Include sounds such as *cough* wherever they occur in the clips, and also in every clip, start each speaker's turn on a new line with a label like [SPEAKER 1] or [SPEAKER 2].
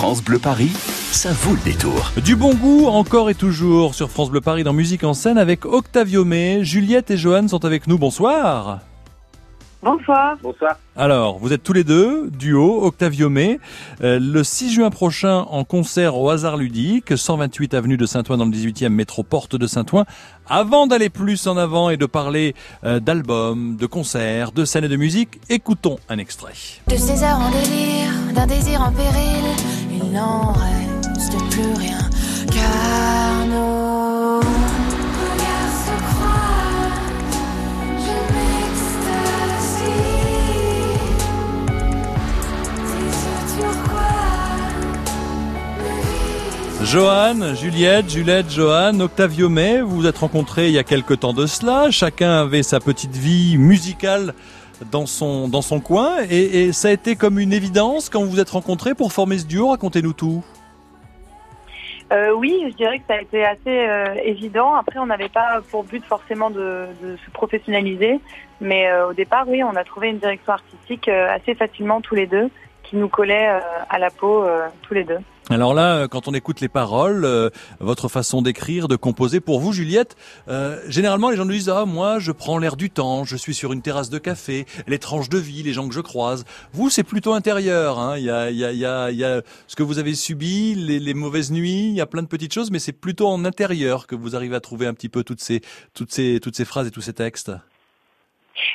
[SPEAKER 1] France Bleu Paris, ça vaut le détour.
[SPEAKER 2] Du bon goût encore et toujours sur France Bleu Paris dans Musique en scène avec Octavio May. Juliette et Johan sont avec nous. Bonsoir.
[SPEAKER 3] Bonsoir.
[SPEAKER 4] Bonsoir.
[SPEAKER 2] Alors, vous êtes tous les deux, duo, Octavio May, euh, le 6 juin prochain en concert au hasard ludique, 128 avenue de Saint-Ouen dans le 18e métro Porte de Saint-Ouen. Avant d'aller plus en avant et de parler euh, d'albums, de concerts, de scènes et de musique, écoutons un extrait.
[SPEAKER 5] De ces heures en délire, d'un désir en péril, il n'en plus rien. Car nos regards se croisent, je m'extasie.
[SPEAKER 2] Johan, Juliette, Juliette, Johan, Octavio May, vous vous êtes rencontrés il y a quelque temps de cela. Chacun avait sa petite vie musicale dans son, dans son coin. Et, ça a été comme une évidence quand vous vous êtes rencontrés pour former ce duo. Racontez-nous tout.
[SPEAKER 3] Euh, oui, je dirais que ça a été assez euh, évident. Après, on n'avait pas pour but forcément de, se professionnaliser, mais euh, au départ, oui, on a trouvé une direction artistique assez facilement tous les deux, qui nous collait à la peau tous les deux.
[SPEAKER 2] Alors là, euh, quand on écoute les paroles, euh, votre façon d'écrire, de composer, pour vous, Juliette, euh, généralement les gens nous disent ah moi je prends l'air du temps, je suis sur une terrasse de café, les tranches de vie, les gens que je croise. Vous c'est plutôt intérieur. Hein. Il y a, il y a, il y a, il y a ce que vous avez subi, les, les mauvaises nuits, il y a plein de petites choses, mais c'est plutôt en intérieur que vous arrivez à trouver un petit peu toutes ces, toutes ces, toutes ces phrases et tous ces textes.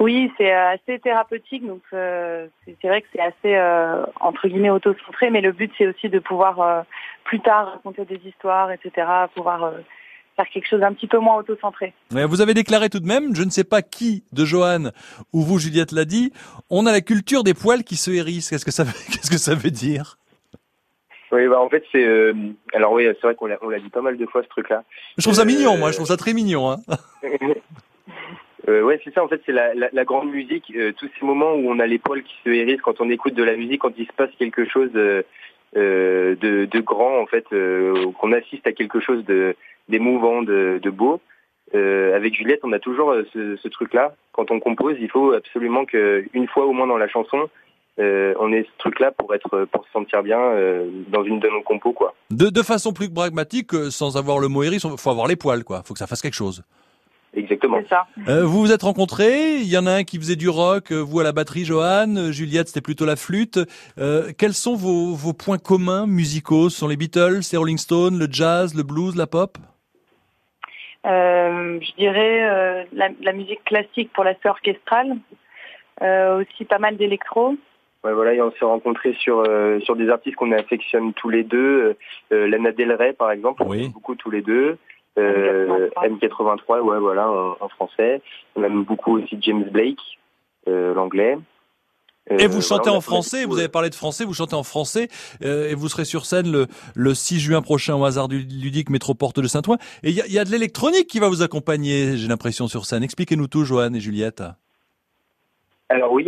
[SPEAKER 3] Oui, c'est euh, assez thérapeutique, donc euh, c'est vrai que c'est assez euh, entre guillemets auto-centré, mais le but c'est aussi de pouvoir euh, plus tard raconter des histoires, etc., pouvoir faire quelque chose un petit peu moins auto-centré.
[SPEAKER 2] Vous avez déclaré tout de même, je ne sais pas qui de Johan ou vous, Juliette, l'a dit, on a la culture des poils qui se hérissent. Qu'est-ce que ça, veut- *laughs* qu'est-ce que ça veut dire?
[SPEAKER 4] Oui, bah en fait c'est euh, alors oui, c'est vrai qu'on l'a on l'a dit pas mal de fois ce truc-là.
[SPEAKER 2] Je trouve ça
[SPEAKER 4] Euh,
[SPEAKER 2] mignon, moi. Je trouve ça très mignon. Hein. *laughs*
[SPEAKER 4] Euh, ouais, c'est ça en fait, c'est la, la, la grande musique, euh, tous ces moments où on a les poils qui se hérissent quand on écoute de la musique, quand il se passe quelque chose euh, euh, de, de grand en fait, euh, qu'on assiste à quelque chose de d'émouvant, de, de beau. Euh, avec Juliette, on a toujours ce, ce truc-là. Quand on compose, il faut absolument que une fois au moins dans la chanson, euh, on ait ce truc-là pour être pour se sentir bien euh, dans une de nos compos quoi.
[SPEAKER 2] De, de façon plus pragmatique, sans avoir le mot hérisse, il faut avoir les poils, quoi. faut que ça fasse quelque chose.
[SPEAKER 4] Exactement.
[SPEAKER 3] C'est ça.
[SPEAKER 2] Euh, vous vous êtes rencontrés, il y en a un qui faisait du rock, euh, vous à la batterie, Johan, euh, Juliette, c'était plutôt la flûte. Euh, quels sont vos, vos points communs musicaux? Ce sont les Beatles, les Rolling Stones, le jazz, le blues, la pop?
[SPEAKER 3] Euh, je dirais euh, la, la musique classique pour l'aspect orchestral, euh, aussi pas mal d'électro.
[SPEAKER 4] Ouais, voilà, et on s'est rencontrés sur euh, sur des artistes qu'on affectionne tous les deux. Lana Del Rey, par exemple, on
[SPEAKER 2] Oui.
[SPEAKER 4] beaucoup tous les deux. Euh,
[SPEAKER 3] M83.
[SPEAKER 4] M83, ouais, voilà, en, en français. On aime beaucoup aussi James Blake, euh, l'anglais. Euh,
[SPEAKER 2] Et vous chantez
[SPEAKER 4] voilà,
[SPEAKER 2] en français, vous avez parlé de français, vous chantez en français, et vous serez sur scène le, le 6 juin prochain au hasard du ludique métro Porte de Saint-Ouen. Et il y a, il y a de l'électronique qui va vous accompagner, j'ai l'impression, sur scène. Expliquez-nous tout, Johan et Juliette.
[SPEAKER 4] Alors oui,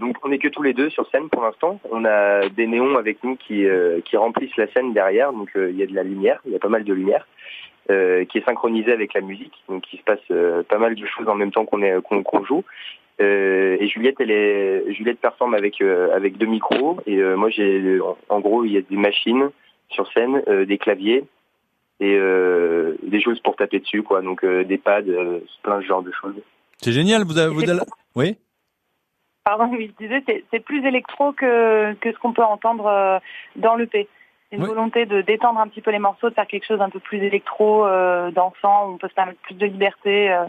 [SPEAKER 4] donc on n'est que tous les deux sur scène pour l'instant. On a des néons avec nous qui qui remplissent la scène derrière, donc il y a de la lumière, il y a pas mal de lumière. Euh, qui est synchronisée avec la musique, donc il se passe euh, pas mal de choses en même temps qu'on est qu'on joue. Euh, et Juliette, elle est Juliette performe avec euh, avec deux micros et euh, moi j'ai en, en gros il y a des machines sur scène, euh, des claviers et euh, des choses pour taper dessus quoi, donc euh, des pads, euh, plein de genre de choses.
[SPEAKER 2] C'est génial, vous avez... Vous avez- Oui
[SPEAKER 3] Pardon, oui, je disais, c'est- plus électro que, que ce qu'on peut entendre euh, dans le P. C'est une
[SPEAKER 2] Oui.
[SPEAKER 3] volonté de détendre un petit peu les morceaux, de faire quelque chose un peu plus électro, euh, dansant, où on peut se permettre plus de liberté euh,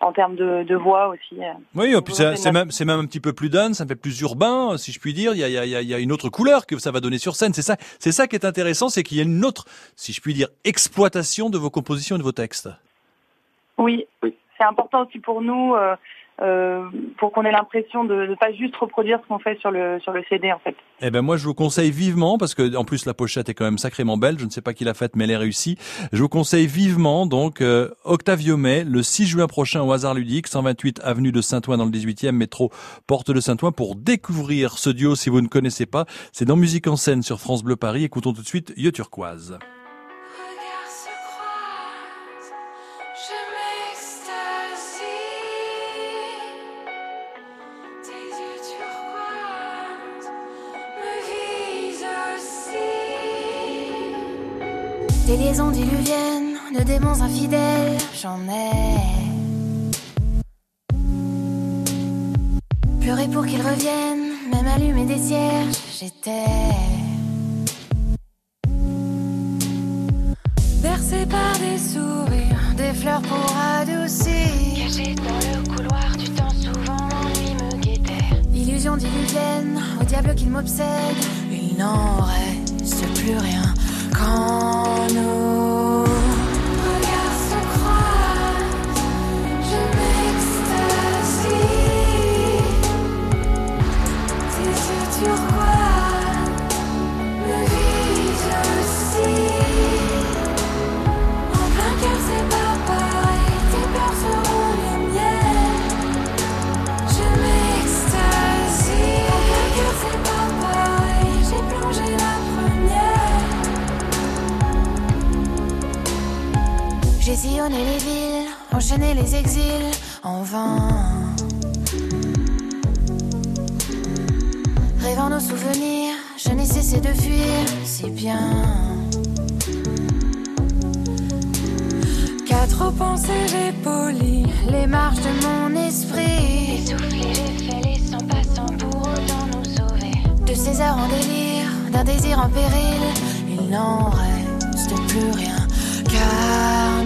[SPEAKER 3] en termes de, de voix aussi. euh.
[SPEAKER 2] Oui, et puis c'est même, c'est même un petit peu plus dance, ça fait plus urbain, si je puis dire. Il y a, il y a- il y a- il y a une autre couleur que ça va donner sur scène. C'est ça, c'est ça qui est intéressant, c'est qu'il y a une autre, si je puis dire, exploitation de vos compositions et de vos textes.
[SPEAKER 3] Oui,
[SPEAKER 4] Oui.
[SPEAKER 3] c'est important aussi pour nous, euh, euh, pour qu'on ait l'impression de ne pas juste reproduire ce qu'on fait sur le, sur le CD en fait.
[SPEAKER 2] Eh ben moi je vous conseille vivement parce que en plus la pochette est quand même sacrément belle. Je ne sais pas qui l'a faite mais elle est réussie. Je vous conseille vivement donc euh, Octavio May le 6 juin prochain au hasard ludique 128 avenue de Saint-Ouen dans le 18e métro porte de Saint-Ouen pour découvrir ce duo si vous ne connaissez pas. C'est dans Musique en scène sur France Bleu Paris. Écoutons tout de suite Yo Turquoise.
[SPEAKER 5] Des liaisons diluviennes, de démons infidèles, j'en ai. Pleurer pour qu'ils reviennent, même allumer des cierges, j'étais. Bercé par des sourires, des fleurs pour adoucir.
[SPEAKER 6] Caché dans le couloir du temps, souvent l'ennui me guettait.
[SPEAKER 5] Illusion diluvienne, au diable qu'il m'obsède. J'ai sillonné les villes, enchaîné les exils en vain. Rêvant nos souvenirs, je n'ai cessé de fuir si bien. Qu'à trop penser, j'ai poli les marches de mon esprit.
[SPEAKER 6] Essoufflé, j'ai fait les 100 passants pour autant nous sauver.
[SPEAKER 5] De ces heures en délire, d'un désir en péril, il n'en reste plus rien. Car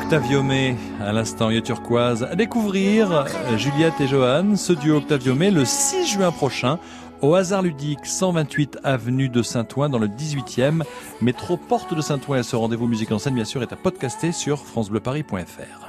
[SPEAKER 2] Octavio May, à l'instant, Yeux Turquoise. À découvrir Juliette et Johan, ce duo Octavio May, le 6 juin prochain, au hasard ludique, 128 avenue de Saint-Ouen, dans le 18e, métro Porte de Saint-Ouen. Ce rendez-vous musique en scène, bien sûr, est à podcaster sur FranceBleuParis.fr.